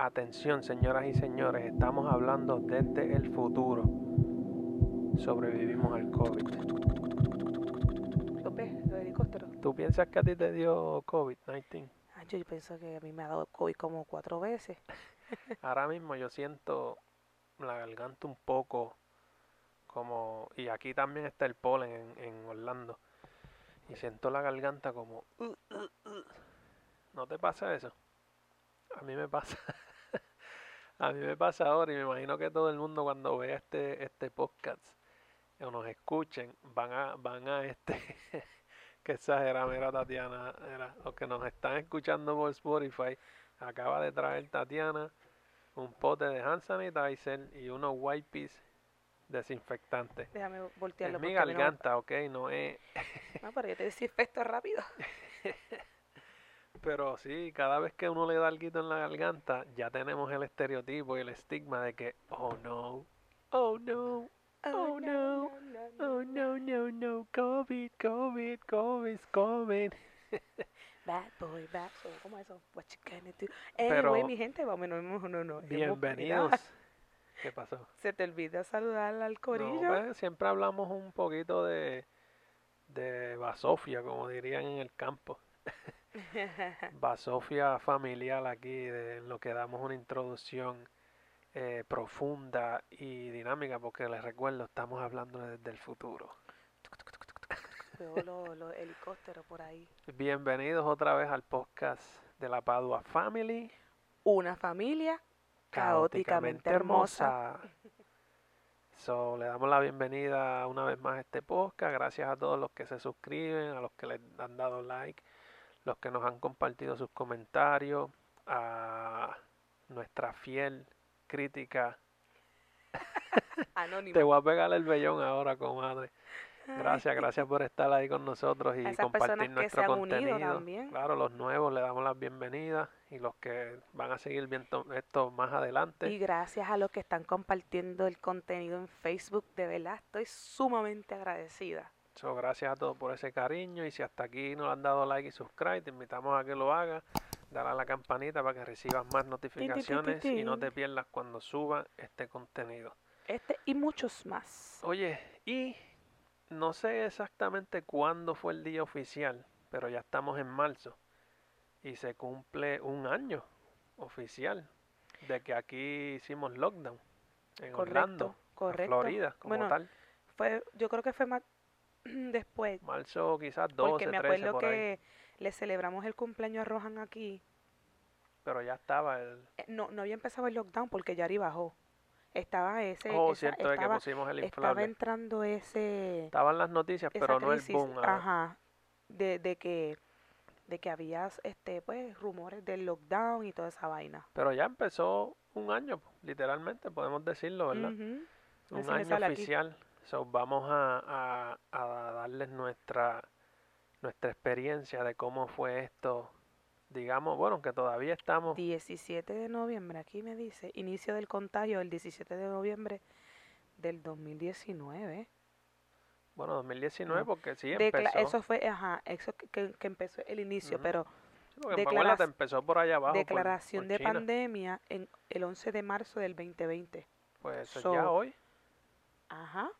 Atención, señoras y señores, estamos hablando desde el futuro. Sobrevivimos al COVID. ¿Tú piensas que a ti te dio COVID-19? Ah, yo pienso que a mí me ha dado COVID como cuatro veces. Ahora mismo yo siento la garganta un poco como... Y aquí también está el polen en, en Orlando. Y siento la garganta como... "Uh, uh, uh". ¿No te pasa eso? A mí me pasa. a mí me pasa ahora y me imagino que todo el mundo cuando vea este, este podcast o nos escuchen van a, van a este... que exagera, mira Tatiana, era, los que nos están escuchando por Spotify, acaba de traer Tatiana un pote de hand sanitizer y unos wipes desinfectantes. Déjame Es voltearlo. mi porque a mí no garganta, ok, no es... No, pero yo te desinfecto rápido. Pero sí, cada vez que uno le da algo en la garganta, ya tenemos el estereotipo y el estigma de que, oh no, oh no, Oh, no. oh no, no, no, COVID, COVID, COVID, COVID. Bad boy, bad boy. ¿Cómo es eso? What you gonna do? Pero- mi gente, vamos, no, no, no, no. Bienvenidos. ¿Qué pasó? Se te olvida saludar al No, corillo. pues, siempre hablamos un poquito de, de basofia, como dirían en el campo. Basofia familiar aquí, de lo que damos una introducción eh, profunda y dinámica, porque les recuerdo, estamos hablando desde el futuro. Veo los helicópteros por ahí. Bienvenidos otra vez al podcast de la Padua Family, Una familia caóticamente hermosa. So, le damos la bienvenida una vez más a este podcast. Gracias a todos los que se suscriben, a los que le han dado like, los que nos han compartido sus comentarios, a nuestra fiel crítica. Anónima. Te voy a pegar el vellón ahora, comadre. Gracias, gracias por estar ahí con nosotros y compartir nuestro contenido. Claro, los nuevos le damos las bienvenidas y los que van a seguir viendo esto más adelante. Y gracias a los que están compartiendo el contenido en Facebook, de verdad estoy sumamente agradecida. So, gracias a todos por ese cariño y si hasta aquí no le han dado like y subscribe, te invitamos a que lo hagas. Dale a la campanita para que recibas más notificaciones y no te pierdas cuando suba este contenido. Este y muchos más. Oye, y no sé exactamente cuándo fue el día oficial, pero ya estamos en marzo y se cumple un año oficial de que aquí hicimos lockdown en Orlando, Correcto, correcto. Florida, como Bueno, tal. Fue, yo creo que fue más después, Marzo quizás 12, porque me 13 acuerdo por ahí, que le celebramos el cumpleaños a Rohan aquí. pero ya estaba el Eh, No, no había empezado el lockdown porque Yari bajó. Estaba ese, Oh, esa- cierto es que estaba, pusimos el estaba inflable. entrando ese, Estaban las noticias, pero no el crisis, boom. ah, ajá, de, de que de que había este pues rumores del lockdown y toda esa vaina. Pero ya empezó un año, literalmente, podemos decirlo, ¿verdad? Ujú. Un Así año sale aquí. So, vamos a, a- a darles nuestra, nuestra experiencia de cómo fue esto. Digamos, bueno, que todavía estamos. 17 de noviembre, aquí me dice, inicio del contagio el 17 de noviembre del 2019. Bueno, 2019, No. porque sí Decla- empezó. eso fue, ajá, eso que, que- que empezó el inicio, Ujú. pero Sí, empezó por allá abajo. por- declaración por de China. pandemia en el 11 de marzo del 2020. Pues eso So, ya hoy, Ajá.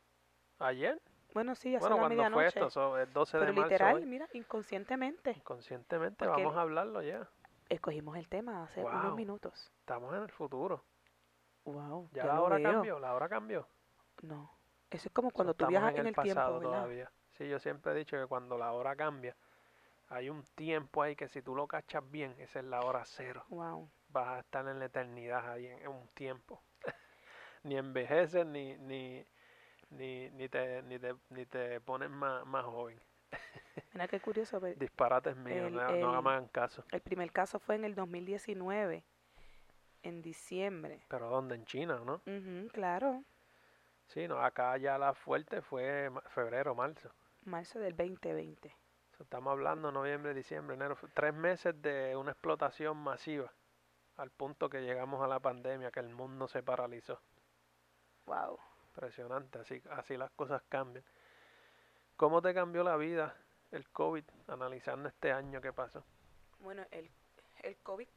Ayer. Bueno, sí, ya Bueno, la cuando fue esto, so, el 12 pero de marzo. literal, hoy. mira, inconscientemente Conscientemente porque vamos a hablarlo ya. escogimos el tema hace Wow. unos minutos. Estamos en el futuro. Wow, Ya, ya la hora veo. cambió, la hora cambió. No, eso es como So, cuando tú estamos viajas en en el el tiempo, pasado ¿verdad? todavía. Sí, yo siempre he dicho que cuando la hora cambia, hay un tiempo ahí que si tú lo cachas bien, esa es la hora cero. Wow. Vas a estar en la eternidad ahí en, en un tiempo. ni envejeces ni, ni, ni, ni, te, ni, te, ni te pones más, más joven. Mira qué curioso. ve, Disparates míos, no, no el- hagan caso. El primer caso fue en el 2019, en diciembre. Pero ¿dónde? En China, ¿no? Claro, Sí, no, acá ya la fuerte fue febrero, marzo. marzo del 2020. So, estamos hablando noviembre, diciembre, enero, tres meses de una explotación masiva, al punto que llegamos a la pandemia, que el mundo se paralizó. Wow. Impresionante, así, así las cosas cambian. ¿Cómo te cambió la vida el COVID, analizando este año que pasó? Bueno, el, el COVID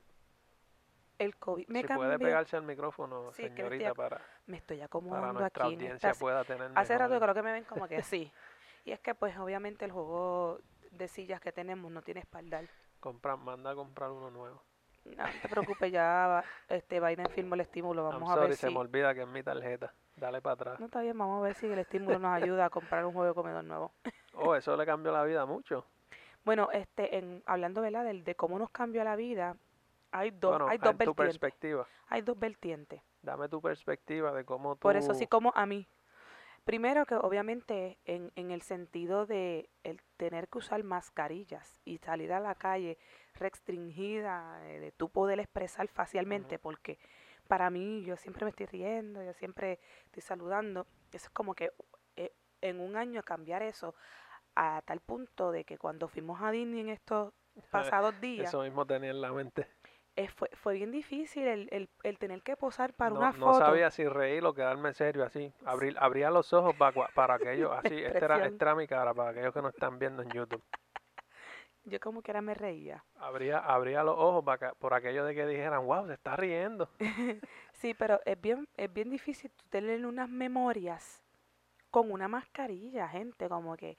el COVID me si cambió. puede pegarse al micrófono, Sí, que me señorita, estoy para, Me estoy para acomodando nuestra aquí en audiencia esta pueda tener Hace rato creo que me ven como que sí. Y es que pues obviamente el juego de sillas que tenemos no tiene espaldar. compra- manda a comprar uno nuevo. No te preocupes, ya este Biden firmó el estímulo. I'm Vamos a sorry, ver se si. me olvida que es mi tarjeta. Dale para atrás. No está bien, vamos a ver si el estímulo nos ayuda a comprar un juego de comedor nuevo. Oh, eso le cambió la vida mucho. Bueno, este, en, hablando ¿verdad? Del, de cómo nos cambió la vida, hay dos, bueno, hay dos tu vertientes. perspectiva. Hay dos vertientes. Dame tu perspectiva de cómo tú... Por eso sí como a mí. Primero que obviamente en, en el sentido de el tener que usar mascarillas y salir a la calle restringida, eh, de tú poder expresar facialmente, porque para mí yo siempre me estoy riendo, yo siempre estoy saludando. Eso es como que eh, en un año cambiar eso a tal punto de que cuando fuimos a Disney en estos pasados días, Eso mismo tenía en la mente. eh, fue, fue bien difícil el, el, el tener que posar para no, una no foto. sabía si reír o quedarme serio así. Abrir, abría los ojos para, para aquellos, así. Esta era, esta era mi cara para aquellos que no están viendo en YouTube. Yo como que era me reía. Abría, abría los ojos para por aquello de que dijeran, wow, se está riendo. Sí, pero es bien, es bien difícil tú tener unas memorias con una mascarilla, gente, como que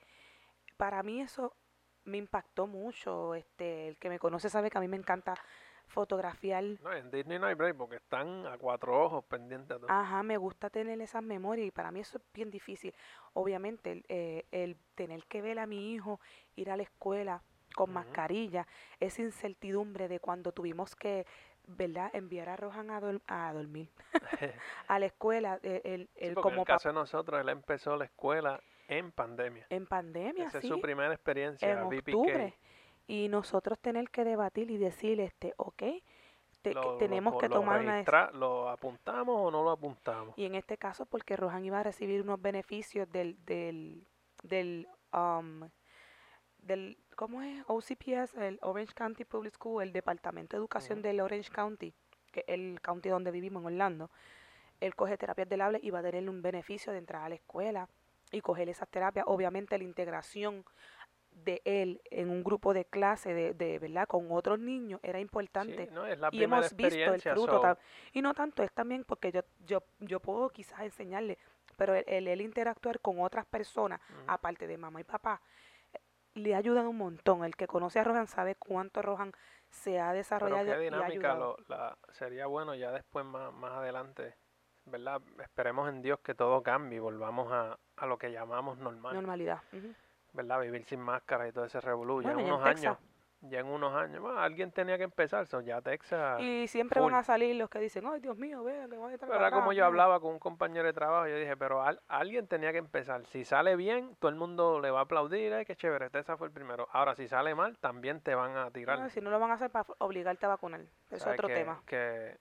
para mí eso me impactó mucho. Este, el que me conoce sabe que a mí me encanta fotografiar. No, en Disney no hay break porque están a cuatro ojos pendientes. Ajá, me gusta tener esas memorias y para mí eso es bien difícil. Obviamente, el, eh, el tener que ver a mi hijo ir a la escuela con mascarilla, esa incertidumbre de cuando tuvimos que, ¿verdad?, enviar a Rohan a, a dormir a la escuela, eh, el, Sí, el como el caso de nosotros, él empezó la escuela en pandemia. en pandemia, Esa sí, es su primera experiencia, en octubre. Y nosotros tener que debatir y decir, este, ok, te- Lo- tenemos que lo tomar una dec- registra- ¿Lo apuntamos o no lo apuntamos? Y en este caso, porque Rohan iba a recibir unos beneficios del, del, del, um, del, ¿cómo es? OCPS, el Orange County Public School, el Departamento de Educación del Orange County, que es el county donde vivimos en Orlando. Él coge terapias del habla y va a tener un beneficio de entrar a la escuela y coger esas terapias. Obviamente la integración de él en un grupo de clase, de, de ¿verdad? Con otros niños era importante Sí, no, es la y hemos visto el fruto. so, y no tanto, es también porque yo, yo, yo puedo quizás enseñarle, pero el, el, interactuar con otras personas, aparte de mamá y papá, le ayudan un montón. El que conoce a Rohan sabe cuánto Rohan se ha Pero desarrollado qué y ha dinámica ayudado. lo, la, sería bueno ya después más, más adelante, ¿verdad? Esperemos en Dios que todo cambie y volvamos a, a lo que llamamos normal, Normalidad. ¿verdad? Vivir sin máscara y todo ese revolú. ya Bueno, en unos años. Ya en unos años, bueno, alguien tenía que empezar, so ya Texas... Y siempre van a salir los que dicen, ay Dios mío, vean, que van a estar Pero era como yo hablaba con un compañero de trabajo, yo dije, pero al- alguien tenía que empezar. Si sale bien, todo el mundo le va a aplaudir, ay, qué chévere, Texas fue el primero. Ahora, si sale mal, también te van a tirar. si no lo van a hacer para obligarte a vacunar. Eso es otro que, tema. Que,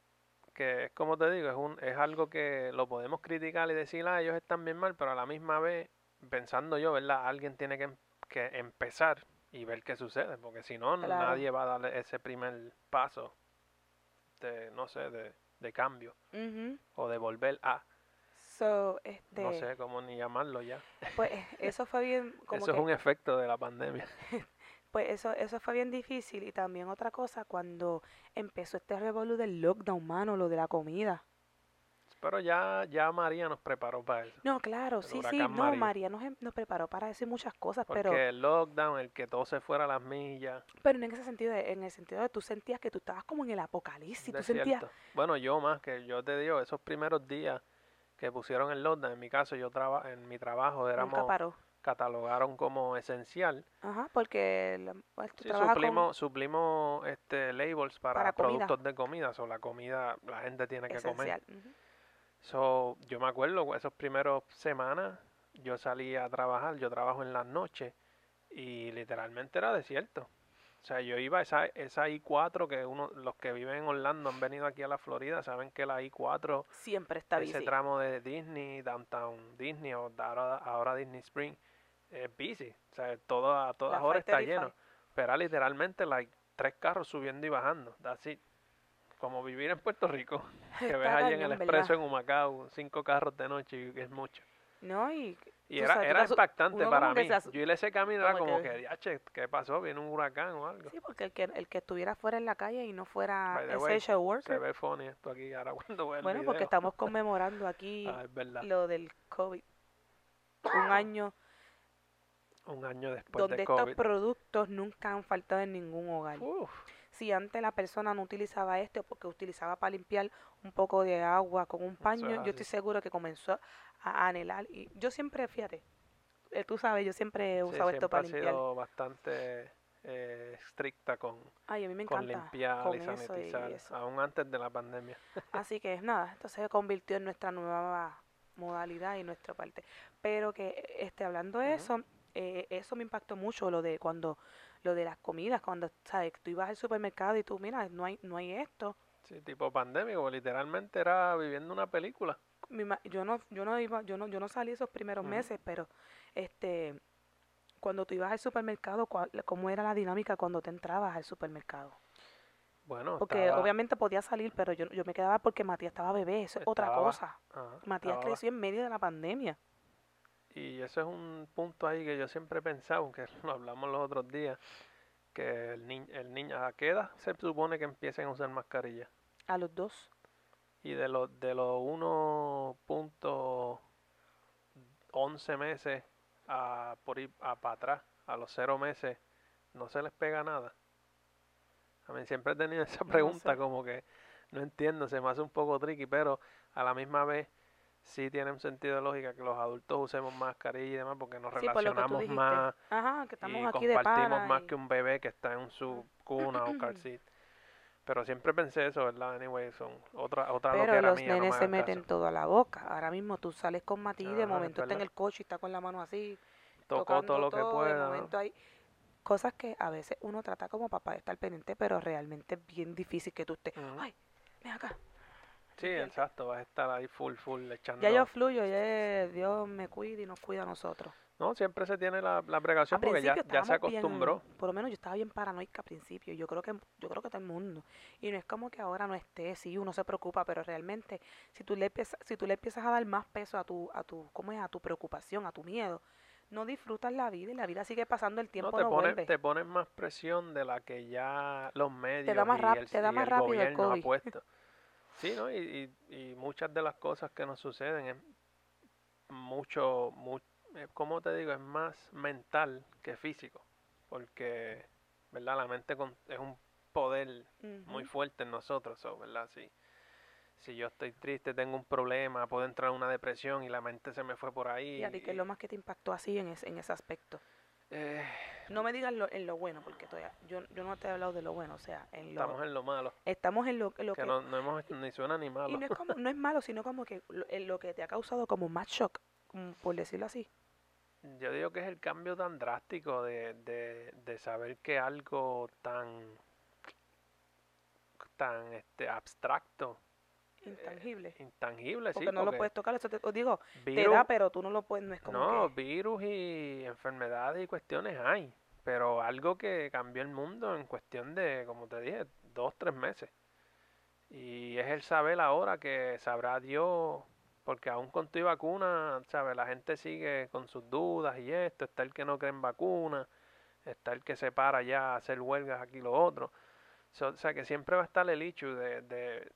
que es como te digo, es, un, es algo que lo podemos criticar y decir, ah, ellos están bien mal, pero a la misma vez, pensando yo, ¿verdad? Alguien tiene que, em- que empezar y ver qué sucede, porque si no, Claro. nadie va a darle ese primer paso de, no sé, de, de cambio o de volver a, So, este, no sé cómo ni llamarlo ya. pues eso fue bien, como Eso que es un efecto de la pandemia. Pues eso, eso fue bien difícil y también otra cosa cuando empezó este revolú del lockdown, mano, lo de la comida. Pero ya, ya María nos preparó para eso. No, claro, El sí, sí, no, María. María nos, em- nos preparó para decir muchas cosas, Porque pero, el lockdown, el que todo se fuera a las millas, pero en ese sentido, de- en el sentido de tú sentías que tú estabas como en el apocalipsis, tú sentías. Bueno, yo más que yo te digo, esos primeros días que pusieron el lockdown, en mi caso, yo traba, en mi trabajo nunca éramos, paró. catalogaron como esencial. Ajá, porque la- pues, tú Sí, con suplimos, suplimos este, labels para, Para comida. productos de comida. O la comida, la gente tiene que comer. esencial. ujú. So, yo me acuerdo, esos primeros semanas, yo salía a trabajar, yo trabajo en las noches y literalmente era desierto. O sea, yo iba a esa, esa I4 que uno, los que viven en Orlando han venido aquí a la Florida, saben que la I4, Siempre está ese busy. tramo de Disney, Downtown Disney o ahora, ahora Disney Spring, es busy. O sea, todo, a todas La horas está 535. lleno. Pero era literalmente like, tres carros subiendo y bajando. That's it. Como vivir en Puerto Rico. Que ves allí en el expreso en Humacao, cinco carros de noche y es mucho. No, y era, sabes, impactante para mí. se Yo y ese camino era como que- que, "Diache, ¿qué pasó? ¿Viene un huracán o algo? sí, porque el que, el que estuviera fuera en la calle y no fuera essential Se worker. ve funny esto aquí ahora cuando el Bueno, porque estamos conmemorando aquí Ah, es lo del COVID. Un año Un año después donde de estos COVID. productos nunca han faltado en ningún hogar. Uf, Si antes la persona no utilizaba esto porque utilizaba para limpiar un poco de agua con un paño, es yo estoy seguro que comenzó a anhelar. Y yo siempre, fíjate, eh, tú sabes, yo siempre he sí, usado esto para limpiar. sido bastante eh, estricta con, Ay, a mí me con limpiar con y eso y sanitizar, eso. aún antes de la pandemia. Así que nada, esto se convirtió en nuestra nueva modalidad y nuestra parte. Pero que este, hablando de eso, eh, eso me impactó mucho lo de cuando lo de las comidas, cuando sabes, tú ibas al supermercado y tú, mira, no hay no hay esto. Sí, tipo pandémico, literalmente era viviendo una película. Mi ma- yo no yo no iba yo no yo no salí esos primeros meses, pero este cuando tú ibas al supermercado, ¿cómo era la dinámica cuando te entrabas al supermercado? Bueno, Porque estaba- obviamente podía salir, pero yo, yo me quedaba porque Matías estaba bebé, eso es otra cosa. ajá, Matías estaba- creció en medio de la pandemia. Y eso es un punto ahí que yo siempre he pensado, que lo hablamos los otros días, que el, ni el niño, ¿a qué edad se supone que empiecen a usar mascarilla? A los dos. Y de los de los 1.11 meses a por ir a para atrás, a los 0 meses, no se les pega nada. A mí siempre he tenido esa No pregunta sé. como que no entiendo, se me hace un poco tricky, pero a la misma vez sí tiene un sentido de lógica que los adultos usemos mascarilla y demás porque nos Sí, por lo que relacionamos dijiste. más Ajá, que y estamos aquí de compartimos pana. más y- que un bebé que está en su cuna o car seat. Pero siempre pensé eso, ¿verdad? Anyway, son otra otra Pero loquera los mía, no me nenes se hagan meten caso. todo a la boca. Ahora mismo tú sales con Mati, de Ajá, es momento está en el coche y está con la mano así, Tocó todo lo que todo, pueda. de ¿no? momento hay cosas que a veces uno trata como papá de estar pendiente, pero realmente es bien difícil que tú estés, Ujú. ay, ven acá. Sí, exacto, vas a estar ahí full, full echando. Ya yo fluyo, ya Dios me cuida y nos cuida a nosotros. No, siempre se tiene la, la precaución Al porque ya, ya se bien- acostumbró. por lo menos yo estaba bien paranoica al principio. Yo creo que yo creo que todo el mundo. Y no es como que ahora no esté, sí, uno se preocupa, pero realmente si tú le empiezas, si tú le empiezas a dar más peso a tu a tu ¿cómo es? a tu preocupación, a tu miedo, no disfrutas la vida y la vida sigue pasando, el tiempo No, no, te vuelve. te ponen más presión de la que ya los medios da más y el, te da y más el rápido el gobierno ha COVID. puesto. Sí, ¿no? Y, y, y muchas de las cosas que nos suceden es mucho, mu- eh, ¿cómo te digo? Es más mental que físico. Porque, ¿verdad? La mente con- es un poder muy fuerte en nosotros, so, ¿verdad? Si, si yo estoy triste, tengo un problema, puedo entrar en una depresión y la mente se me fue por ahí. Y a ti, ¿qué es lo más que te impactó así en ese, en ese aspecto? eh, No me digas lo, en lo bueno, porque todavía, yo, yo no te he hablado de lo bueno, o sea, en lo, estamos en lo malo, estamos en lo, lo que que, no, no hemos, ni suena ni malo. Y no es, como, no es malo, sino como que lo, en lo que te ha causado como más shock, como por decirlo así. Yo digo que es el cambio tan drástico de, de, de saber que algo tan tan este abstracto, Intangible. intangible, porque sí, no lo porque puedes tocar, eso te os digo, te da, pero tú no lo puedes, no es como no, que... virus y enfermedades y cuestiones hay, pero algo que cambió el mundo en cuestión de, como te dije, dos, tres meses. Y es el saber ahora que sabrá Dios, porque aún con tu vacuna, ¿sabes? La gente sigue con sus dudas y esto, está el que no cree en vacuna, está el que se para ya a hacer huelgas aquí lo otro. So- o sea que siempre va a estar el hecho de, de,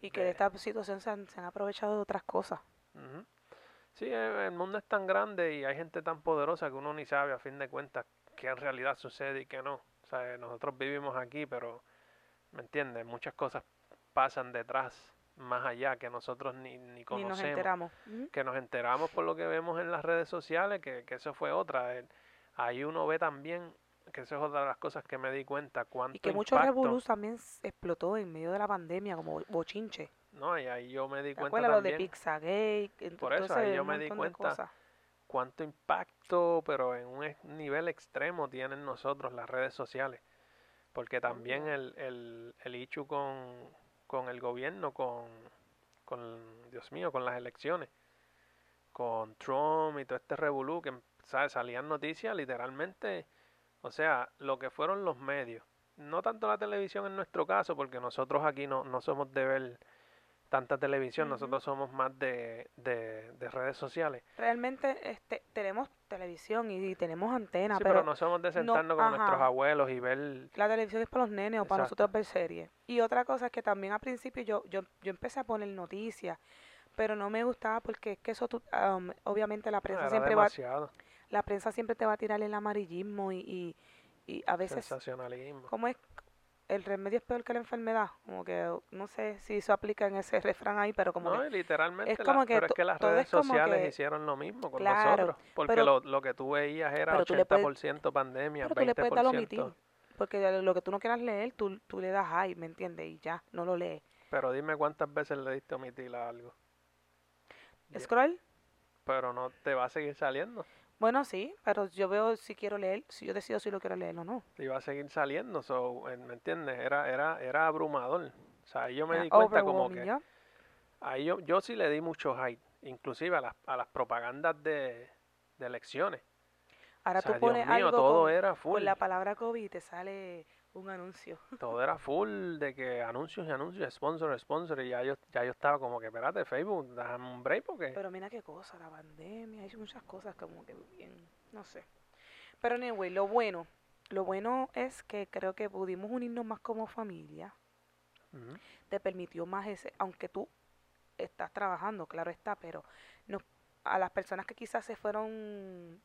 Y que de de- esta situación se han, se han aprovechado de otras cosas. Sí, el mundo es tan grande y hay gente tan poderosa que uno ni sabe a fin de cuentas qué en realidad sucede y qué no. O sea, nosotros vivimos aquí, pero, ¿me entiendes? Muchas cosas pasan detrás, más allá, que nosotros ni, ni Ni nos conocemos. enteramos. Que nos enteramos por lo que vemos en las redes sociales, que, que eso fue otra. El- ahí uno ve también, que eso es otra de las cosas que me di cuenta, cuánto Y que mucho revolú también explotó en medio de la pandemia, como bochinche. No, y ahí yo me di ¿Te cuenta acuerdas lo de también. Pizzagate? Por eso, ahí yo me di cuenta. Cuánto impacto, pero en un nivel extremo tienen nosotros las redes sociales. Porque también el, el, el issue con, con el gobierno, con, con, Dios mío, con las elecciones, con Trump y todo este revolú, que ¿sabes? salían noticias literalmente, o sea, lo que fueron los medios. No tanto la televisión en nuestro caso, porque nosotros aquí no, no somos de ver tanta televisión, nosotros somos más de, de, de redes sociales. Realmente este, tenemos televisión y, tenemos antena, sí, pero, pero no somos de sentarnos con nuestros abuelos y ver... la televisión es para los nenes o para nosotros ver series. Y otra cosa es que también al principio yo, yo, yo empecé a poner noticias, pero no me gustaba porque es que eso, tú- am, obviamente la prensa siempre va, la prensa siempre te va a tirar el amarillismo y, y, y a veces, sensacionalismo. ¿cómo es? El remedio es peor que la enfermedad. Como que no sé si eso aplica en ese refrán ahí, pero como No, que literalmente, es la- como que pero es que las redes sociales que- hicieron lo mismo con Claro, nosotros, porque pero- lo, lo que tú veías era pero tú le puedes- 80% pandemia, Pero tú le puedes dar 20%, omitir. Porque lo que tú no quieras leer, tú, tú le das ay, ¿me entiendes? Y ya, no lo lees. pero dime cuántas veces le diste omitir a algo. ¿Scroll? Pero no te va a seguir saliendo, Bueno, sí, pero yo veo si quiero leer, si yo decido si lo quiero leer o no. te iba a seguir saliendo, so, ¿me entiendes? Era, era, era abrumador. O sea, ahí yo me di cuenta como que ¿ya? ahí yo, yo sí le di mucho hype, inclusive a las, a las propagandas de, de elecciones. Ahora o sea, tú pones Dios mío, algo todo con, era con full. la palabra COVID y te sale un anuncio. todo era full de que anuncios y anuncios, sponsor, sponsor, y ya yo, ya yo estaba como que, espérate, Facebook, dame un break porque... Pero mira qué cosa, la pandemia, hay muchas cosas como que bien, no sé. Pero anyway, lo bueno, lo bueno es que creo que pudimos unirnos más como familia. Te permitió más ese, aunque tú estás trabajando, claro está, pero a las personas que quizás se fueron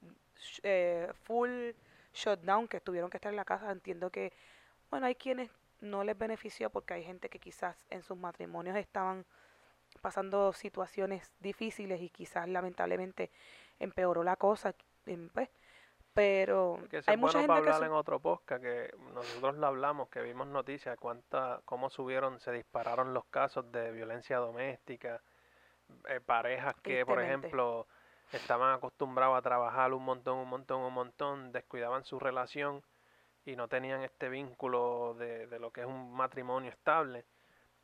eh, full shutdown, que tuvieron que estar en la casa, entiendo que, bueno, hay quienes no les benefició porque hay gente que quizás en sus matrimonios estaban pasando situaciones difíciles y quizás lamentablemente empeoró la cosa, em, pues, pero Que hay mucha bueno para gente que hablar su- en otro podcast, que nosotros lo hablamos, que vimos noticias, cuánta, cómo subieron, se dispararon los casos de violencia doméstica, eh, parejas que, por ejemplo, estaban acostumbrados a trabajar un montón, un montón, un montón, descuidaban su relación y no tenían este vínculo de, de lo que es un matrimonio estable.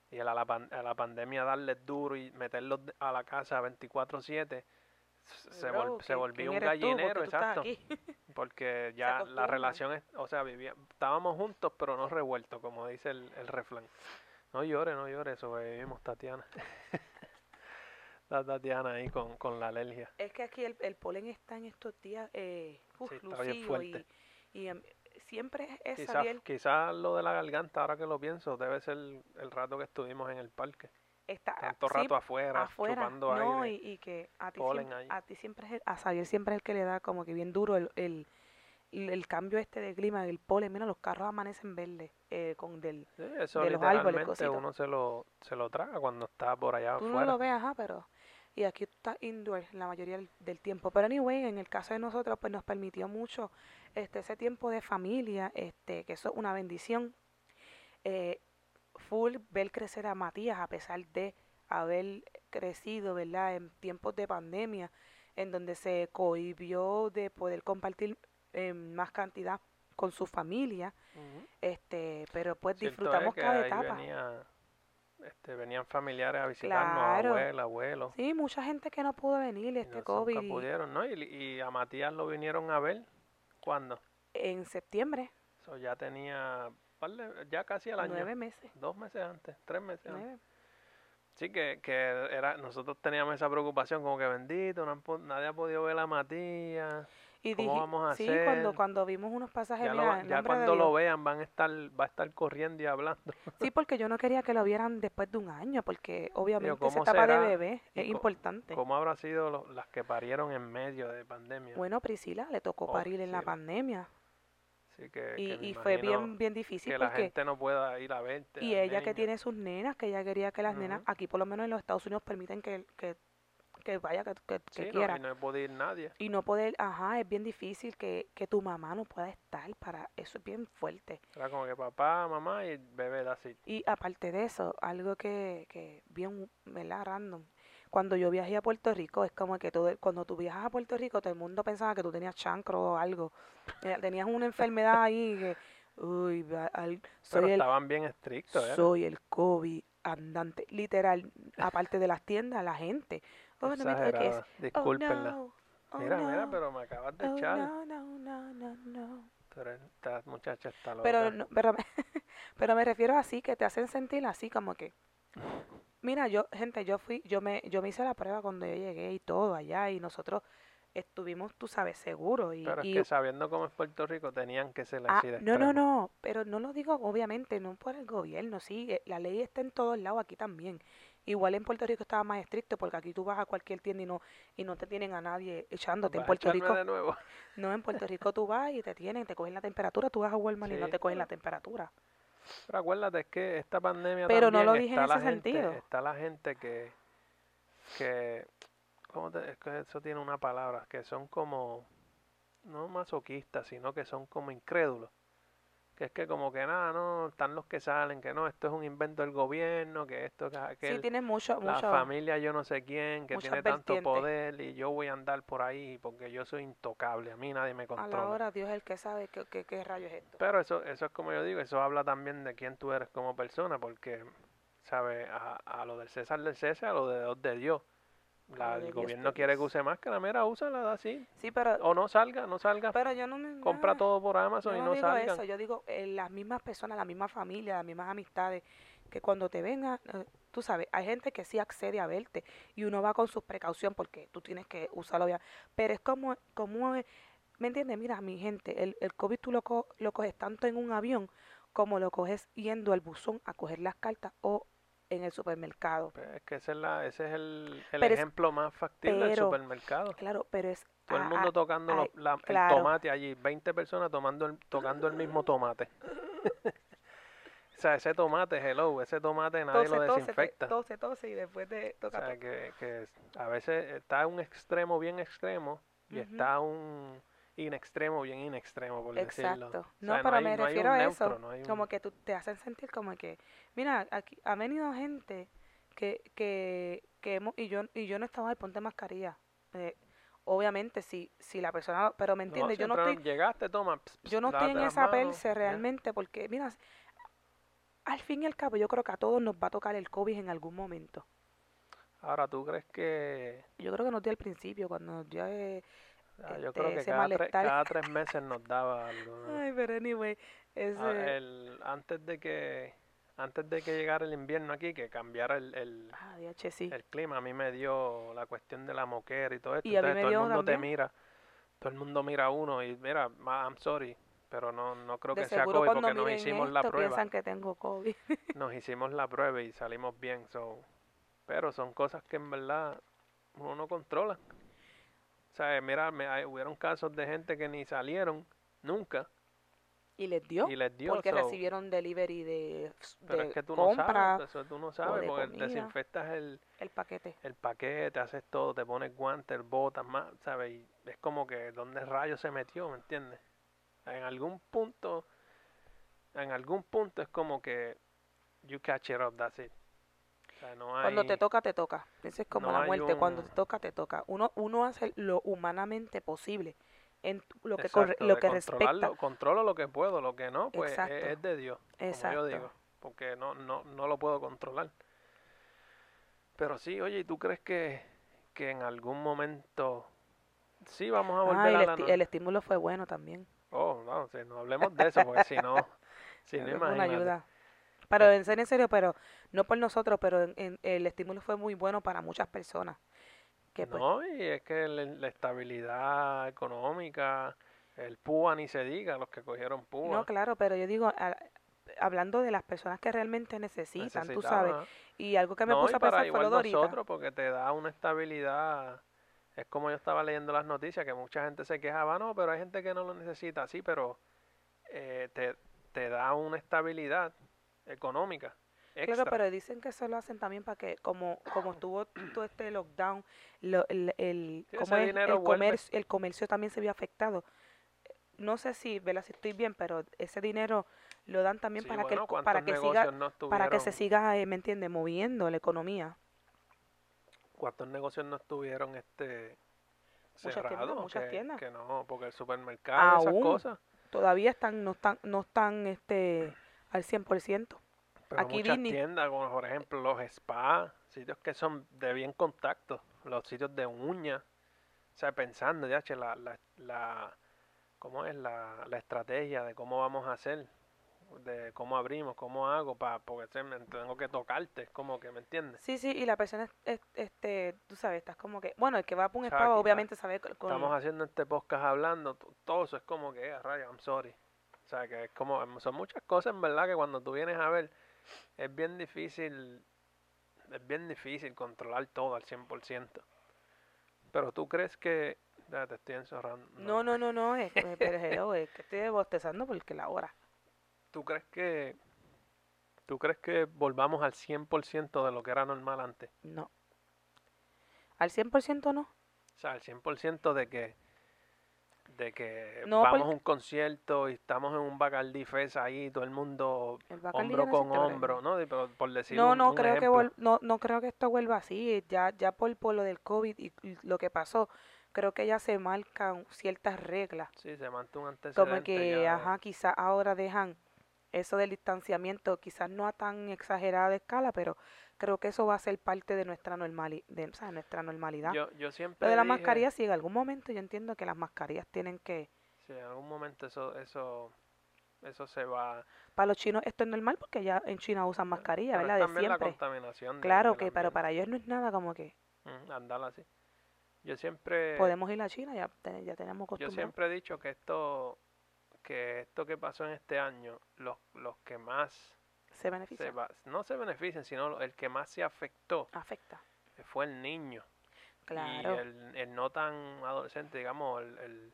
Y a la, a la pandemia darles duro y meterlos a la casa 24/7, se, vol- se ¿quién- volvió un gallinero, tú exacto. Porque ya la relación, o sea, vivía, estábamos juntos pero no revueltos, como dice el, el refrán. No llore, no llore, sobrevivimos, Tatiana. la Tatiana ahí con, con la alergia. Es que aquí el, el polen está en estos días eh, uf, Sí, está bien lucido y, siempre es Quizás quizás lo de la garganta, ahora que lo pienso, debe ser el rato que estuvimos en el parque. está Tanto sí, rato afuera, afuera, chupando no, aire. y, y que a ti, siempre, a ti siempre es el- a Xavier siempre es el que le da como que bien duro el, el, cambio este de clima, el polen, mira los carros amanecen verdes eh, con del, Sí, eso de los árboles, uno se lo, se lo traga cuando está por allá tú no afuera. lo ves, ajá, pero y aquí tú estás indoor la mayoría del, tiempo, pero anyway, en el caso de nosotros pues nos permitió mucho este ese tiempo de familia, este que eso es una bendición. eh, full ver crecer a Matías a pesar de haber crecido, ¿verdad? En tiempos de pandemia, en donde se cohibió de poder compartir en más cantidad con su familia, este, pero pues disfrutamos cada etapa. venía, este, venían familiares a visitarnos, Claro. abuela, abuelo. Sí, mucha gente que no pudo venir y este COVID nunca pudieron, ¿no? Y, y a Matías lo vinieron a ver, ¿cuándo? en septiembre, So, ya tenía, ya casi al año, nueve meses, dos meses antes, tres meses antes. Sí, que, que era, nosotros teníamos esa preocupación como que bendito, no han po- nadie ha podido ver a Matías. Y ¿Cómo dije, vamos a sí, hacer? cuando vimos unos pasajes, Ya, mira, cuando lo vean van a estar, va a estar corriendo y hablando. Sí, porque yo no quería que lo vieran después de un año, porque obviamente esa ¿cómo etapa de bebé ¿Y es importante. ¿Cómo habrá sido lo- las que parieron en medio de pandemia? Bueno, Priscila le tocó Oh, parir en la pandemia que, y, que me y fue bien bien difícil que la porque gente no pueda ir a verte. y ella que tiene sus nenas, que ella quería que las nenas, aquí por lo menos en los Estados Unidos permiten que, que, que vaya, que, que, que Sí, no, quiera. y no puede ir nadie. Y no poder, ajá, es bien difícil que, que tu mamá no pueda estar para, eso es bien fuerte. Era como que papá, mamá y bebé, así. Y aparte de eso, algo que, que bien, ¿verdad? Random. Cuando yo viajé a Puerto Rico, es como que todo, cuando tú viajas a Puerto Rico, todo el mundo pensaba que tú tenías chancro o algo. Eh, Tenías una enfermedad ahí que, uy, al- Pero soy el, estaban bien estrictos, ¿eh? soy el COVID andante. Literal, aparte de las tiendas, la gente. No me toques. Exagerada. Oh, no. Oh, mira, mira, pero me acabas de Oh, echar. no, no, no, no, eres- esta muchacha está loca. Pero, no- pero, me- pero me refiero así, que te hacen sentir así como que, Mira, yo, gente, yo fui, yo me, yo me hice la prueba cuando yo llegué y todo allá y nosotros estuvimos, tú sabes, seguros y, Pero es y que sabiendo cómo es Puerto Rico, tenían que ser Ah, así de no, no, no, pero no lo digo obviamente, no por el gobierno, sí, eh, la ley está en todos lados aquí también. Igual en Puerto Rico estaba más estricto porque aquí tú vas a cualquier tienda y no, y no te tienen a nadie echándote. En ¿Vas a Puerto Rico, de nuevo? no, en Puerto Rico tú vas y te tienen, te cogen la temperatura, tú vas a Walmart y no te cogen la temperatura. Pero acuérdate, es que esta pandemia Pero no lo dije en la ese gente, sentido. está la gente que, que, ¿cómo te- es que eso tiene una palabra, que son como, no masoquistas, sino que son como incrédulos. Que es que como que nada, no, están los que salen, que no, esto es un invento del gobierno, que esto, que Sí, mucho, la mucho, familia yo no sé quién, que tiene tanto poder y yo voy a andar por ahí porque yo soy intocable, a mí nadie me a la controla. hora Dios es el que sabe qué, qué, qué rayo es esto. Pero eso, eso es como yo digo, eso habla también de quién tú eres como persona, porque, ¿sabes? A, a lo del César del César, a lo de Dios de Dios. La- el gobierno quiere que use máscara, mira, úsala, da así. Sí, pero, O no salga, no salga, pero yo no me... compra todo por Amazon Yo y no no digo salgan. eso, yo digo eh, las mismas personas, la misma familia, las mismas amistades, que cuando te vengan, eh, tú sabes, hay gente que sí accede a verte y uno va con sus precauciones porque tú tienes que usarlo bien, pero es como, como ¿me entiendes? Mira, mi gente, el, el COVID tú lo, co- lo coges tanto en un avión como lo coges yendo al buzón a coger las cartas o en el supermercado. Pues es que ese es, la, ese es el, el Pero es- ejemplo más factible del pero- supermercado. Claro, pero es... Todo el mundo tocando lo- la- el claro. tomate allí, 20 personas tomando el, tocando el mismo tomate. o sea, ese tomate, hello, ese tomate nadie tose, lo desinfecta. tose, tose y después te O toca... sea, que, que a veces está un extremo bien extremo y Ujú. está a un in extremo bien in extremo, por decirlo. Exacto. O No, sea, pero hay- me no refiero a eso. no Como que tú te hacen sentir como que, mira, aquí ha venido gente que, que, que hemos, y yo, y yo no estaba al ponte mascarilla. Eh, obviamente, si, si la persona, pero me entiendes, yo no estoy, Llegaste, toma. yo no estoy en esa manos, perse realmente, porque, mira, al fin y al cabo, yo creo que a todos nos va a tocar el COVID en algún momento. Ahora, ¿tú crees que...? Yo creo que nos dio al principio, cuando nos dio eh, ah, yo este, creo que cada, tres, malestar. cada tres meses nos daba algo. ¿no? Ay, pero anyway, Ah, el- antes de que antes de que llegara el invierno aquí, que cambiara el, el, Ah, DH, sí. el clima, a mí me dio la cuestión de la moquera y todo esto. Y a mí Entonces me todo el dio mundo te mira, todo el mundo mira a uno y mira, I'm sorry, pero no, no creo De que sea COVID porque nos hicimos la prueba. piensan que tengo COVID. Nos hicimos la prueba y salimos bien, so, pero son cosas que en verdad uno no controla. Sea, mira, me, hay- hubieron casos de gente que ni salieron nunca Y les dio. y les dio. porque so, recibieron delivery de, pero de es que tú no compra, sabes, eso tú no sabes, porque comida. desinfectas el, el paquete. el paquete, haces todo, te pones guantes, botas, más, ¿sabes? Y es como que, ¿dónde rayos se metió? ¿Me entiendes? En algún punto, en algún punto es como que, you catch it up, that's it. O sea, no hay... Cuando te toca, te toca. Eso es como no la muerte. Cuando te toca, te toca. Uno, uno hace lo humanamente posible en lo que, Exacto, corre- lo que respecta. Controlo lo que puedo, lo que no, pues es, Exacto. es de Dios, como Exacto. yo digo, porque no, no, no lo puedo controlar. Pero sí, oye, ¿y tú crees que, que en algún momento sí vamos a volver Ah, a el, la estímulo fue bueno también. Oh, no, sí, no hablemos de eso, porque si no, si no Fue una imagínate. ayuda. Pero en serio, en serio, pero no por nosotros, pero en- en- el estímulo fue muy bueno para muchas personas. Que pues, No, y es que la, la estabilidad económica, el PUA ni se diga, los que cogieron PUA. no, claro, pero yo digo, a- hablando de las personas que realmente necesitan, tú sabes. Y algo que me no, puse y a pensar fue lo de ahorita. nosotros, porque te da una estabilidad. Es como yo estaba leyendo las noticias, que mucha gente se quejaba, no, pero hay gente que no lo necesita, sí, pero eh, te, te da una estabilidad económica. Extra. Claro, pero dicen que eso lo hacen también para que, como, como estuvo todo este lockdown, lo- el, el, dinero el, vuelve. comercio, el comercio también se vio afectado. No sé si, ¿verdad? si estoy bien, pero ese dinero lo dan también Sí, para que, el bueno, co- ¿cuántos para que siga, no para que se siga, eh, ¿me entiendes? Moviendo la economía. ¿Cuántos negocios no estuvieron este Muchas tiendas, cerrados? muchas que, tiendas. que no, porque el supermercado, esas cosas. Todavía están, no están, no están, este, al 100%. Pero Aquí muchas Disney- tiendas, como por ejemplo los spas, sitios que son de bien contacto, los sitios de uñas. O sea, pensando, ya, che, la, la, la, ¿cómo es la, la estrategia de cómo vamos a hacer? de cómo abrimos, cómo hago, para porque tengo que tocarte, como que, ¿me entiendes? Sí, sí, y la persona, es- es- este, tú sabes, estás como que, bueno, el que va por un spa obviamente sabe con, Estamos haciendo este podcast hablando, todo eso es como que, a raya, I'm sorry. O sea, que es como, son muchas cosas en verdad que cuando tú vienes a ver, es bien difícil, es bien difícil controlar todo al 100%. Pero tú crees que, ya te estoy encerrando. No, no, no, no, es, que- pero hello, es que estoy bostezando porque la hora. ¿Tú crees que, tú crees que volvamos al 100% de lo que era normal antes? No. Al 100% no. O sea, al 100% de que de que No, vamos a porque- un concierto y estamos en un Bacardi Fest ahí, todo el mundo El hombro no con hombro, ¿no? Por decir No, un, no un creo que ejemplo. no, no creo que esto vuelva así. Ya, ya por, por lo del COVID y, lo que pasó, creo que ya se marcan ciertas reglas. Sí, se mantuvo un antecedente Como que, ya ajá, quizás ahora dejan eso del distanciamiento, quizás no a tan exagerada escala, pero creo que eso va a ser parte de nuestra normali de, o sea, nuestra normalidad. Yo, yo siempre Lo de las dije- mascarillas, sí, en algún momento yo entiendo que las mascarillas tienen que, Sí, en algún momento eso, eso, eso se va. para los chinos esto es normal porque ya en China usan mascarilla, pero es ¿verdad? De también la siempre. contaminación. de- Claro que, pero para ellos no es nada como que Mm, andar así. Yo siempre, podemos ir a China, ya, ya tenemos yo costumbre. siempre he dicho que esto, que esto que pasó en este año, los, los que más Se se beneficia, va- no se benefician, sino el que más se afectó afecta. fue el niño. Claro. Y el, el no tan adolescente, digamos, el, el,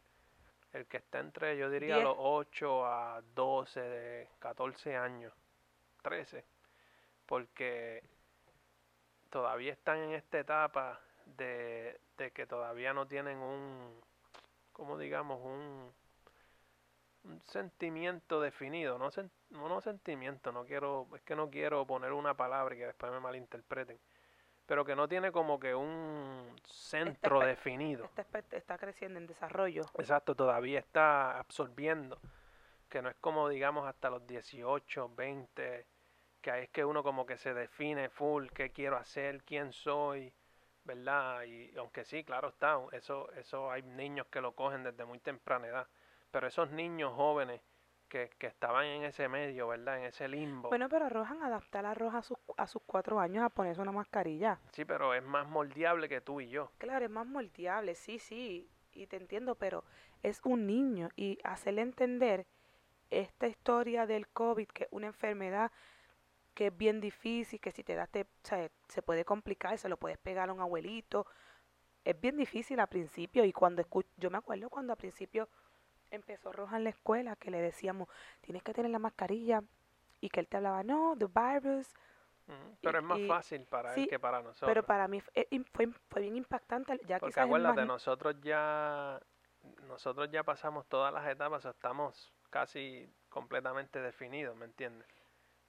el que está entre, yo diría, Diez. los 8 a 12, de 14 años, 13, porque todavía están en esta etapa de, de que todavía no tienen un, como digamos, un, un sentimiento definido, no, sen- no, no sentimiento, no quiero, es que no quiero poner una palabra y que después me malinterpreten, pero que no tiene como que un centro definido. Está creciendo en desarrollo. Exacto, todavía está absorbiendo, que no es como digamos hasta los 18, 20, que ahí es que uno como que se define full, qué quiero hacer, quién soy, ¿verdad? Y aunque sí, claro está, eso, eso hay niños que lo cogen desde muy temprana edad, pero esos niños jóvenes que, que estaban en ese medio, ¿verdad? En ese limbo, Bueno, pero Rojan adaptar a Roja a sus, a sus cuatro años a ponerse una mascarilla. sí, pero es más moldeable que tú y yo. Claro, es más moldeable, sí, sí, y te entiendo, pero es un niño y hacerle entender esta historia del COVID, que es una enfermedad que es bien difícil, que si te da, te, o sea, se puede complicar, se lo puedes pegar a un abuelito. Es bien difícil al principio y cuando escucho, yo me acuerdo cuando al principio empezó Roja en la escuela, que le decíamos, tienes que tener la mascarilla y que él te hablaba, no, the virus, Pero Y- es más y- fácil para sí, él que para nosotros. pero para mí fue, fue, fue bien impactante, ya Porque más acuérdate, nosotros ya nosotros ya pasamos todas las etapas, estamos casi completamente definidos, ¿me entiendes?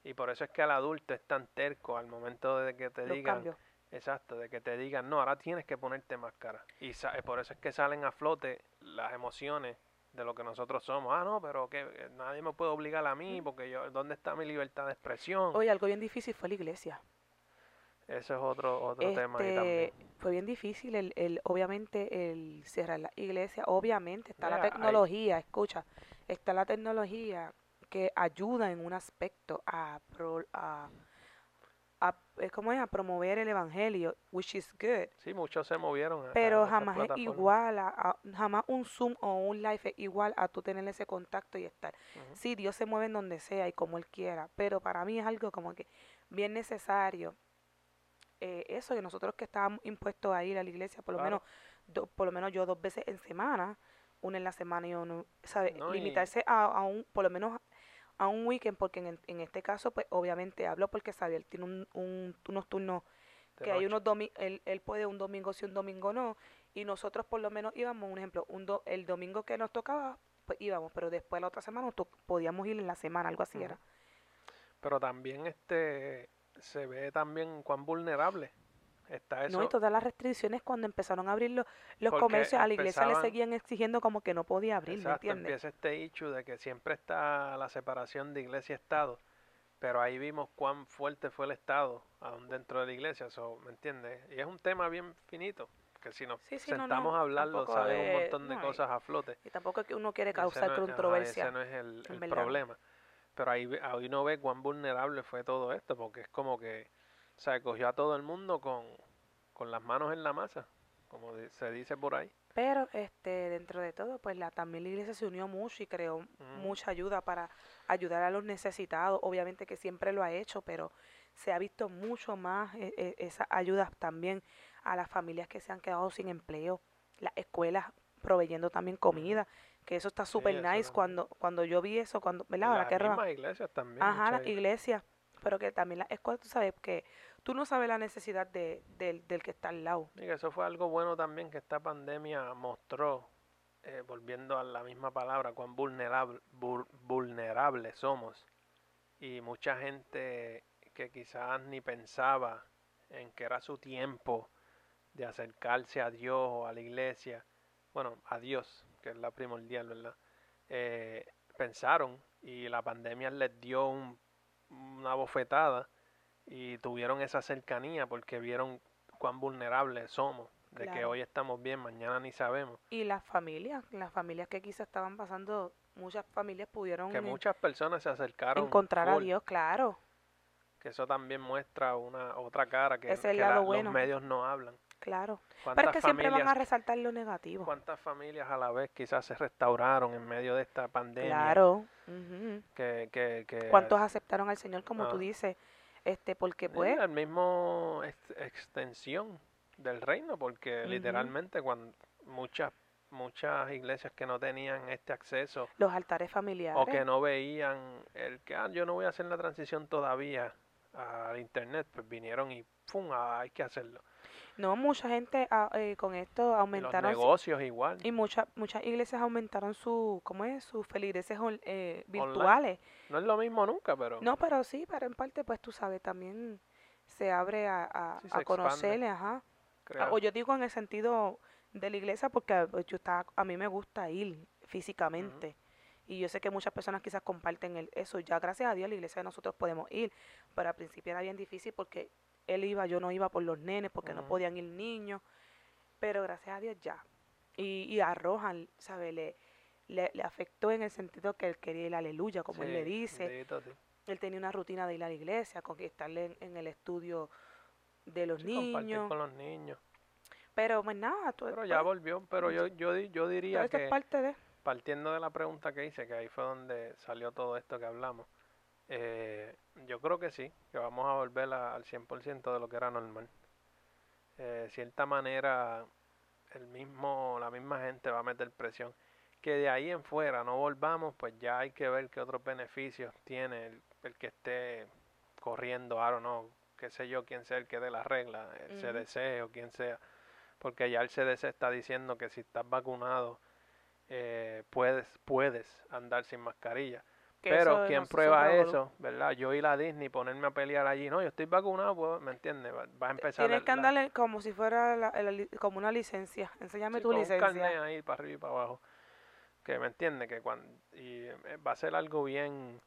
Y por eso es que al adulto es tan terco al momento de que te los digan, cambios. exacto, de que te digan, no, ahora tienes que ponerte máscara. Y eh, por eso es que salen a flote las emociones de lo que nosotros somos. Ah, no, pero que eh, nadie me puede obligar a mí porque yo, ¿dónde está mi libertad de expresión? Oye, algo bien difícil fue la iglesia. Eso es otro otro tema ahí también. Este, fue bien difícil el, el, obviamente, el cerrar la iglesia. Obviamente está la hay- tecnología, escucha, está la tecnología que ayuda en un aspecto a, pro- a, a ¿cómo es? a promover el evangelio, which is good. Sí, muchos se movieron. a- Pero jamás es igual, a, jamás un Zoom o un live es igual a tú tener ese contacto y estar. Ujú. Sí, Dios se mueve en donde sea y como Él quiera, pero para mí es algo como que bien necesario. eh, eso que nosotros que estábamos impuestos a ir a la iglesia, por lo Claro. menos, do- por lo menos yo dos veces en semana, una en la semana y uno, ¿sabes? No, y- Limitarse a, a un, por lo menos a un weekend, porque en, en este caso, pues obviamente hablo porque Xavier tiene un, un- unos turnos De que hay unos domingos, él, él puede un domingo sí, un domingo no, y nosotros por lo menos íbamos, un ejemplo, un do- el domingo que nos tocaba, pues íbamos, pero después la otra semana nos podíamos ir en la semana, algo así era. Pero también este se ve también cuán vulnerable está eso. No, y todas las restricciones cuando empezaron a abrir los, los comercios, a la iglesia le seguían exigiendo como que no podía abrir, ¿me Exacto, entiendes? empieza este issue de que siempre está la separación de iglesia y Estado, pero ahí vimos cuán fuerte fue el Estado aún dentro de la iglesia, so, ¿me entiendes? Y es un tema bien finito, que si nos Sí, sí, no, no, sentamos a hablarlo salen un montón de no, cosas a flote. Y tampoco es que uno quiere causar ajá, controversia. ese no es el, problema. pero ahí, ahí uno ve cuán vulnerable fue todo esto, porque es como que, o sea, cogió a todo el mundo con, con las manos en la masa, como se dice por ahí. Pero este, dentro de todo, pues la, también la iglesia se unió mucho y creó Mm. mucha ayuda para ayudar a los necesitados. Obviamente que siempre lo ha hecho, pero se ha visto mucho más eh, eh, esas ayudas también a las familias que se han quedado sin empleo, las escuelas proveyendo también comida, que eso está súper nice cuando, cuando yo vi eso, cuando, ¿verdad? Las mismas iglesias también. Ajá, las iglesias, pero que también las escuelas, tú sabes que tú no sabes la necesidad de, del, del que está al lado. Y eso fue algo bueno también que esta pandemia mostró, eh, volviendo a la misma palabra, cuán vulnerable, vul- vulnerables somos. Y mucha gente que quizás ni pensaba en que era su tiempo de acercarse a Dios o a la iglesia, bueno, a Dios, que es la primordial, ¿verdad? Eh, pensaron y la pandemia les dio un- una bofetada y tuvieron esa cercanía porque vieron cuán vulnerables somos, de que hoy estamos bien, mañana ni sabemos. Y las familias, las familias que quizás estaban pasando, muchas familias pudieron Que muchas personas se acercaron encontrar a Dios, claro, que eso también muestra una otra cara que, Es el que lado la- bueno. los medios no hablan. Claro. Pero es ¿Cuántas que siempre van a resaltar lo negativo. cuántas familias a la vez quizás se restauraron en medio de esta pandemia? Claro. ujú. Que, que, que ¿Cuántos aceptaron al Señor, como tú Ah. dices? Este, porque pues, el mismo ex- extensión del reino, porque Ujú. literalmente cuando muchas muchas iglesias que no tenían este acceso los altares familiares. o que no veían el que ah, yo no voy a hacer la transición todavía al internet, pues vinieron y pum, ah, hay que hacerlo. No, mucha gente ah, eh, con esto los aumentaron su- negocios igual. y muchas muchas iglesias aumentaron su, ¿cómo es? Sus feligreses eh, virtuales. No es lo mismo nunca, pero No, pero sí, pero en parte, pues tú sabes, también se abre a, a, Sí, conocerle, ajá. Ah, O yo digo en el sentido de la iglesia porque pues, yo estaba, a mí me gusta ir físicamente. Y yo sé que muchas personas quizás comparten el, eso. Ya gracias a Dios la iglesia de nosotros podemos ir. Pero al principio era bien difícil porque él iba, yo no iba por los nenes porque no podían ir niños. Pero gracias a Dios ya. Y, y a Rohan, ¿sabe? Le, le, le afectó en el sentido que él quería ir aleluya, como él le dice. Él tenía una rutina de ir a la iglesia, con que estar en, en el estudio de los Sí, niños. con los niños. Pero pues nada, tú, Pero ya volvió, pero yo, yo, yo todo diría que es parte de... partiendo de la pregunta que hice, que ahí fue donde salió todo esto que hablamos, eh, yo creo que sí, que vamos a volver a- al 100% de lo que era normal. Eh, de cierta manera, el mismo, la misma gente va a meter presión. Que de ahí en fuera no volvamos, pues ya hay que ver qué otros beneficios tiene el, el que esté corriendo, don't know, qué sé yo, quién sea el que dé la regla, el Ujú. CDC o quien sea. Porque ya el CDC está diciendo que si estás vacunado, eh, puedes, puedes andar sin mascarilla. Que Pero ¿quién no- prueba eso? ¿Verdad? Yo ir a Disney, ponerme a pelear allí. No, yo estoy vacunado, pues, ¿me entiendes? Va, va a empezar Tienes la- que la- andarle como si fuera la- como una licencia. Enséñame sí, tu con un licencia. ahí para arriba y para abajo. Que me entiende que cuando y eh, va a ser algo bien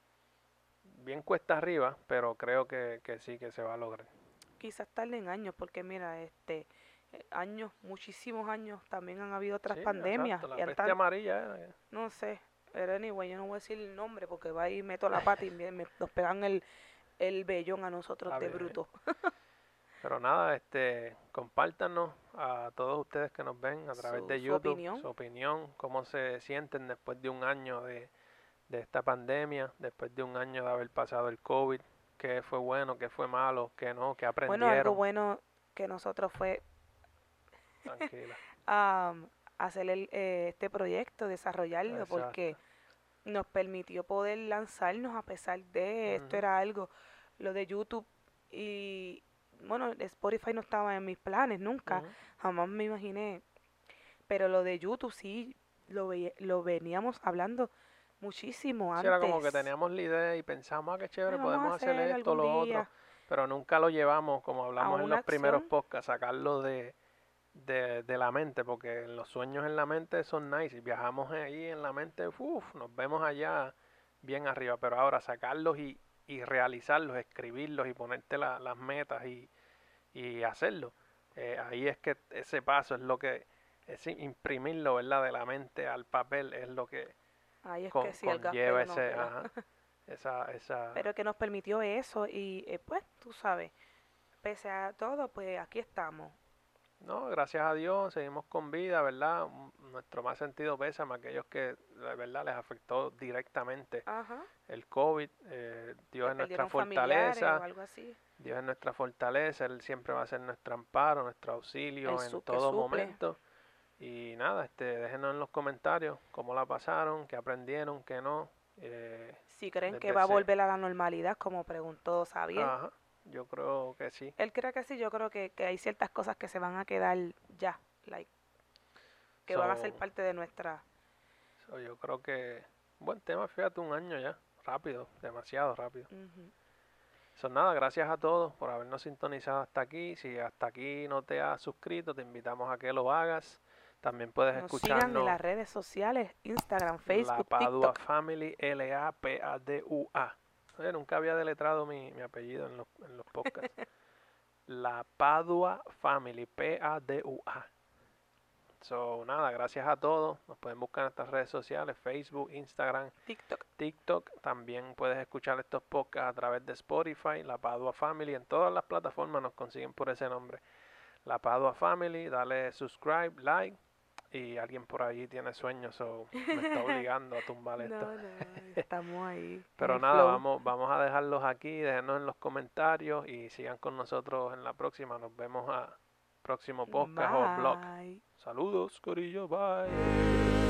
bien cuesta arriba, pero creo que, que sí que se va a lograr. Quizás tarden años, porque mira, este eh, años, muchísimos años, también han habido otras Sí, pandemias. exacto, y la peste amarilla era que- no sé, pero anyway, yo no voy a decir el nombre porque va y meto la pata y me, me- nos pegan el, el vellón a nosotros Está de bruto. Pero nada, este, compártanos a todos ustedes que nos ven a través Su- de su YouTube opinión. su opinión, cómo se sienten después de un año de, de esta pandemia, después de un año de haber pasado el COVID, qué fue bueno, qué fue malo, qué no, qué Bueno, aprendieron. algo bueno que nosotros fue Tranquila. am, hacer el, eh, este proyecto, desarrollarlo, porque nos permitió poder lanzarnos a pesar de esto era algo, lo de YouTube y bueno, Spotify no estaba en mis planes nunca, jamás me imaginé, pero lo de YouTube sí lo, veía- lo veníamos hablando muchísimo Sí, antes. era como que teníamos la idea y pensamos, ah, qué chévere, "Ay, vamos a podemos hacer hacer esto, lo algún otro, día". pero nunca lo llevamos, como hablamos en los primeros podcasts, sacarlo de, de, de la mente, porque los sueños en la mente son nice, y viajamos ahí en la mente, uff, nos vemos allá bien arriba, pero ahora sacarlos y, y realizarlos, escribirlos y ponerte la- las metas y, y hacerlo, eh, ahí es que ese paso es lo que, es imprimirlo, ¿verdad? De la mente al papel es lo que Ahí es con- que sí, conlleva ese, ajá, esa, esa, pero que nos permitió eso y eh, pues tú sabes, pese a todo, pues aquí estamos. No, gracias a Dios seguimos con vida, ¿verdad? Nuestro más sentido pésame a aquellos que, de verdad, les afectó directamente Ajá. el COVID. eh, Dios es nuestra fortaleza, o algo así. Dios es nuestra fortaleza, Él siempre va a ser nuestro amparo, nuestro auxilio El en todo momento. Y nada, este, déjenos en los comentarios cómo la pasaron, qué aprendieron, qué no. eh, Si creen que va a volver a la normalidad, como preguntó Xavier. ajá, yo creo que sí. Él cree que sí, yo creo que, que hay ciertas cosas que se van a quedar ya, like, que van a ser So- parte de nuestra... So, yo creo que, buen tema, fíjate, un año ya, rápido, demasiado rápido. Ujú. Son nada, gracias a todos por habernos sintonizado hasta aquí. Si hasta aquí no te has suscrito, te invitamos a que lo hagas. También puedes Nos sigan en escucharnos las redes sociales, Instagram, La Facebook, Padua TikTok. Family, L-A-P-A-D-U-A. Oye, nunca había deletreado mi, mi apellido en los, en los podcasts. La Padua Family, P-A-D-U-A. So, nada, gracias a todos. Nos pueden buscar en nuestras redes sociales, Facebook, Instagram, TikTok. TikTok. También puedes escuchar estos podcasts a través de Spotify, La Padua Family. En todas las plataformas nos consiguen por ese nombre. La Padua Family, dale subscribe, like. Y alguien por ahí tiene sueños o me está obligando a tumbar esto. No, no, estamos ahí. Pero nada, flow. vamos, vamos a dejarlos aquí, déjenos en los comentarios y sigan con nosotros en la próxima. Nos vemos a próximo podcast o blog. Saludos, Corillo, bye.